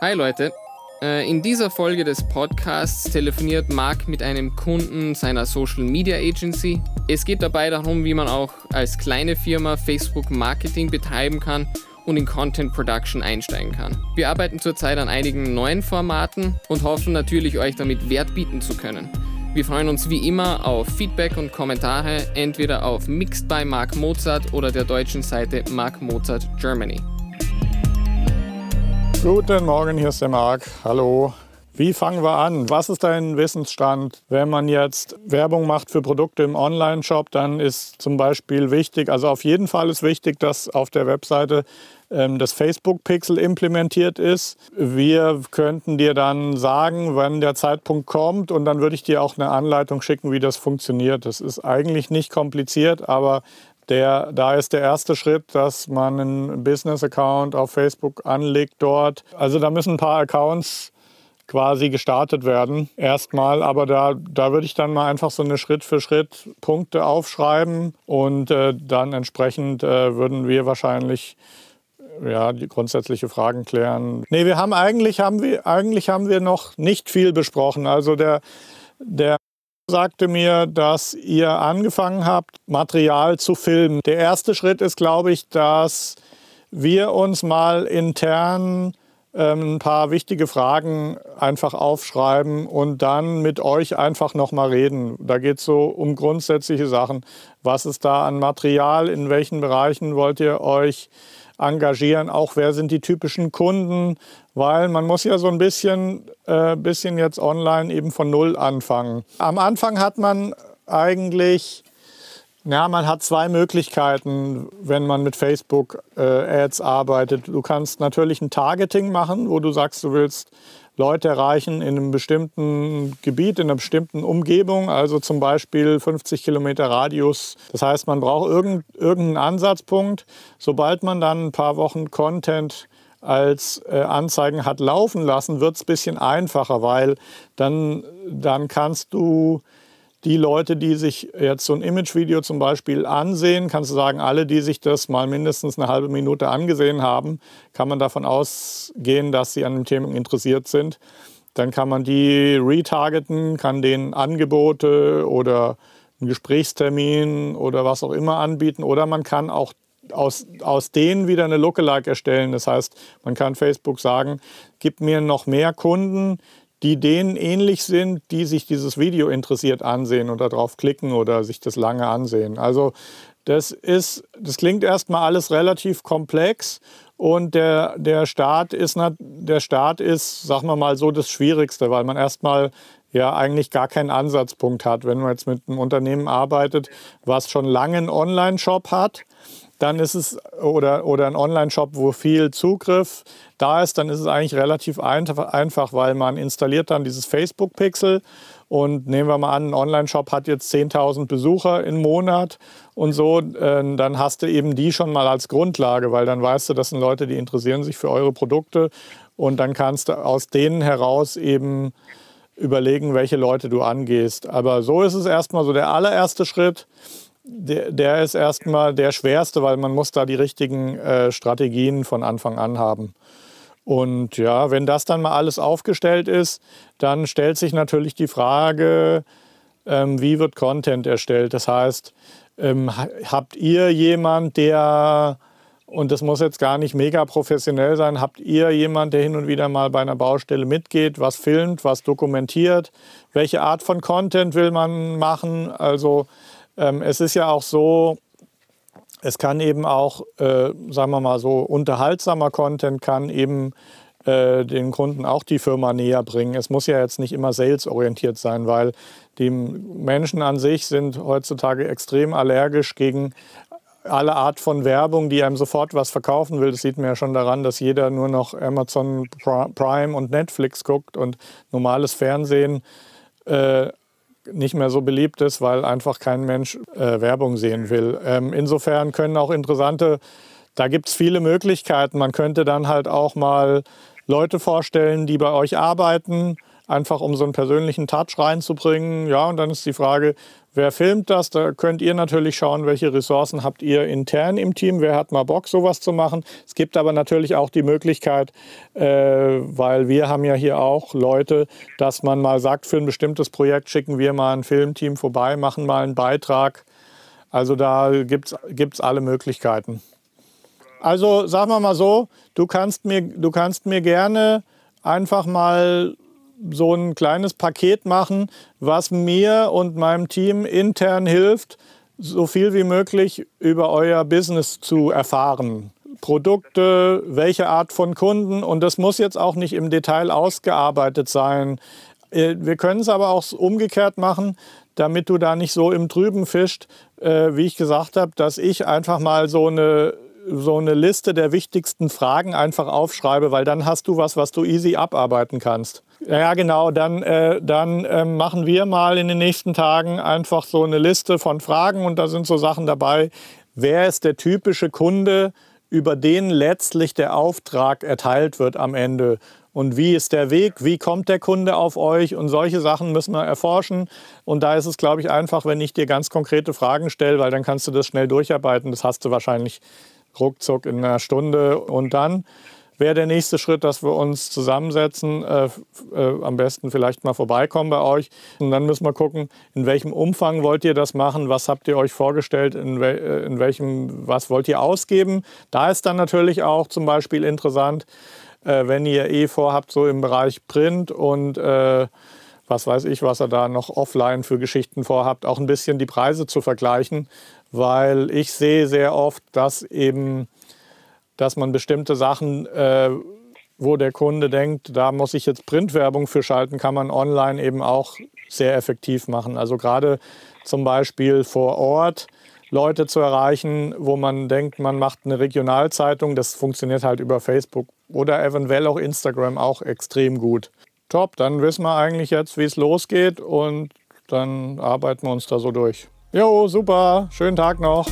Hi Leute, äh, in dieser Folge des Podcasts telefoniert Marc mit einem Kunden seiner Social Media Agency. Es geht dabei darum, wie man auch als kleine Firma Facebook Marketing betreiben kann und in Content Production einsteigen kann. Wir arbeiten zurzeit an einigen neuen Formaten und hoffen natürlich, euch damit Wert bieten zu können. Wir freuen uns wie immer auf Feedback und Kommentare, entweder auf Mixed by Mark Mozart oder der deutschen Seite Mark Mozart Germany. Guten Morgen, hier ist der Marc. Hallo. Wie fangen wir an? Was ist dein Wissensstand? Wenn man jetzt Werbung macht für Produkte im Online-Shop, dann ist zum Beispiel wichtig, also auf jeden Fall ist wichtig, dass auf der Webseite ähm, das Facebook-Pixel implementiert ist. Wir könnten dir dann sagen, wann der Zeitpunkt kommt und dann würde ich dir auch eine Anleitung schicken, wie das funktioniert. Das ist eigentlich nicht kompliziert, aber der, da ist der erste Schritt, dass man einen Business-Account auf Facebook anlegt dort. Also da müssen ein paar Accounts quasi gestartet werden erstmal. Aber da, da würde ich dann mal einfach so eine Schritt für Schritt Punkte aufschreiben und äh, dann entsprechend äh, würden wir wahrscheinlich ja, die grundsätzliche Fragen klären. Nee, wir haben eigentlich haben wir eigentlich haben wir noch nicht viel besprochen. Also der der sagte mir, dass ihr angefangen habt, Material zu filmen. Der erste Schritt ist, glaube ich, dass wir uns mal intern ähm, ein paar wichtige Fragen einfach aufschreiben und dann mit euch einfach nochmal reden. Da geht es so um grundsätzliche Sachen. Was ist da an Material? In welchen Bereichen wollt ihr euch engagieren? Auch wer sind die typischen Kunden? Weil man muss ja so ein bisschen, äh, bisschen jetzt online eben von Null anfangen. Am Anfang hat man eigentlich, ja, man hat zwei Möglichkeiten, wenn man mit Facebook äh, arbeitet. Du kannst natürlich ein Targeting machen, wo du sagst, du willst Leute erreichen in einem bestimmten Gebiet, in einer bestimmten Umgebung, also zum Beispiel 50 Kilometer Radius. Das heißt, man braucht irgendeinen Ansatzpunkt. Sobald man dann ein paar Wochen Content als äh, Anzeigen hat laufen lassen, wird es ein bisschen einfacher, weil dann, dann kannst du die Leute, die sich jetzt so ein Imagevideo zum Beispiel ansehen, kannst du sagen, alle, die sich das mal mindestens eine halbe Minute angesehen haben, kann man davon ausgehen, dass sie an dem Thema interessiert sind. Dann kann man die retargeten, kann denen Angebote oder einen Gesprächstermin oder was auch immer anbieten. Oder man kann auch aus, aus denen wieder eine Lookalike erstellen. Das heißt, man kann Facebook sagen, gib mir noch mehr Kunden, die denen ähnlich sind, die sich dieses Video interessiert ansehen und darauf klicken oder sich das lange ansehen. Also das ist, das klingt erstmal alles relativ komplex und der, der Start ist, der Start ist, sagen wir mal so, das Schwierigste, weil man erstmal ja eigentlich gar keinen Ansatzpunkt hat. Wenn man jetzt mit einem Unternehmen arbeitet, was schon lange einen Online-Shop hat, dann ist es, oder, oder ein Online-Shop, wo viel Zugriff da ist, dann ist es eigentlich relativ einfach, weil man installiert dann dieses Facebook-Pixel und nehmen wir mal an, ein Online-Shop hat jetzt 10.000 Besucher im Monat und so, äh, dann hast du eben die schon mal als Grundlage, weil dann weißt du, das sind Leute, die interessieren sich für eure Produkte und dann kannst du aus denen heraus eben überlegen, welche Leute du angehst. Aber so ist es erstmal so der allererste Schritt der, der ist erstmal der schwerste, weil man muss da die richtigen äh, Strategien von Anfang an haben. Und ja, wenn das dann mal alles aufgestellt ist, dann stellt sich natürlich die Frage, ähm, wie wird Content erstellt? Das heißt, ähm, habt ihr jemand, der, und das muss jetzt gar nicht mega professionell sein, habt ihr jemand, der hin und wieder mal bei einer Baustelle mitgeht, was filmt, was dokumentiert? Welche Art von Content will man machen? Also ähm, es ist ja auch so, es kann eben auch, äh, sagen wir mal so, unterhaltsamer Content kann eben äh, den Kunden auch die Firma näher bringen. Es muss ja jetzt nicht immer salesorientiert sein, weil die Menschen an sich sind heutzutage extrem allergisch gegen alle Art von Werbung, die einem sofort was verkaufen will. Das sieht man ja schon daran, dass jeder nur noch Amazon Prime und Netflix guckt und normales Fernsehen äh, nicht mehr so beliebt ist, weil einfach kein Mensch äh, Werbung sehen will. Ähm, insofern können auch interessante, da gibt es viele Möglichkeiten. Man könnte dann halt auch mal Leute vorstellen, die bei euch arbeiten, einfach um so einen persönlichen Touch reinzubringen. Ja, und dann ist die Frage, Wer filmt das? Da könnt ihr natürlich schauen, welche Ressourcen habt ihr intern im Team. Wer hat mal Bock, sowas zu machen? Es gibt aber natürlich auch die Möglichkeit, äh, weil wir haben ja hier auch Leute, dass man mal sagt, für ein bestimmtes Projekt schicken wir mal ein Filmteam vorbei, machen mal einen Beitrag. Also da gibt es alle Möglichkeiten. Also sagen wir mal so, du kannst mir, du kannst mir gerne einfach mal so ein kleines Paket machen, was mir und meinem Team intern hilft, so viel wie möglich über euer Business zu erfahren. Produkte, welche Art von Kunden und das muss jetzt auch nicht im Detail ausgearbeitet sein. Äh, wir können es aber auch umgekehrt machen, damit du da nicht so im Trüben fischst, äh, wie ich gesagt habe, dass ich einfach mal so eine so eine Liste der wichtigsten Fragen einfach aufschreibe, weil dann hast du was, was du easy abarbeiten kannst. Ja, genau. Dann, äh, dann äh, machen wir mal in den nächsten Tagen einfach so eine Liste von Fragen und da sind so Sachen dabei. Wer ist der typische Kunde, über den letztlich der Auftrag erteilt wird am Ende? Und wie ist der Weg? Wie kommt der Kunde auf euch? Und solche Sachen müssen wir erforschen. Und da ist es, glaube ich, einfach, wenn ich dir ganz konkrete Fragen stelle, weil dann kannst du das schnell durcharbeiten. Das hast du wahrscheinlich ruckzuck in einer Stunde. Und dann wäre der nächste Schritt, dass wir uns zusammensetzen, äh, äh, am besten vielleicht mal vorbeikommen bei euch. Und dann müssen wir gucken, in welchem Umfang wollt ihr das machen, was habt ihr euch vorgestellt, in, wel äh, in welchem, was wollt ihr ausgeben. Da ist dann natürlich auch zum Beispiel interessant, äh, wenn ihr eh vorhabt, so im Bereich Print und äh, was weiß ich, was ihr da noch offline für Geschichten vorhabt, auch ein bisschen die Preise zu vergleichen, weil ich sehe sehr oft, dass eben, dass man bestimmte Sachen, äh, wo der Kunde denkt, da muss ich jetzt Printwerbung für schalten, kann man online eben auch sehr effektiv machen. Also gerade zum Beispiel vor Ort Leute zu erreichen, wo man denkt, man macht eine Regionalzeitung, das funktioniert halt über Facebook oder eventuell auch Instagram auch extrem gut. Top, dann wissen wir eigentlich jetzt, wie es losgeht und dann arbeiten wir uns da so durch. Jo, super. Schönen Tag noch.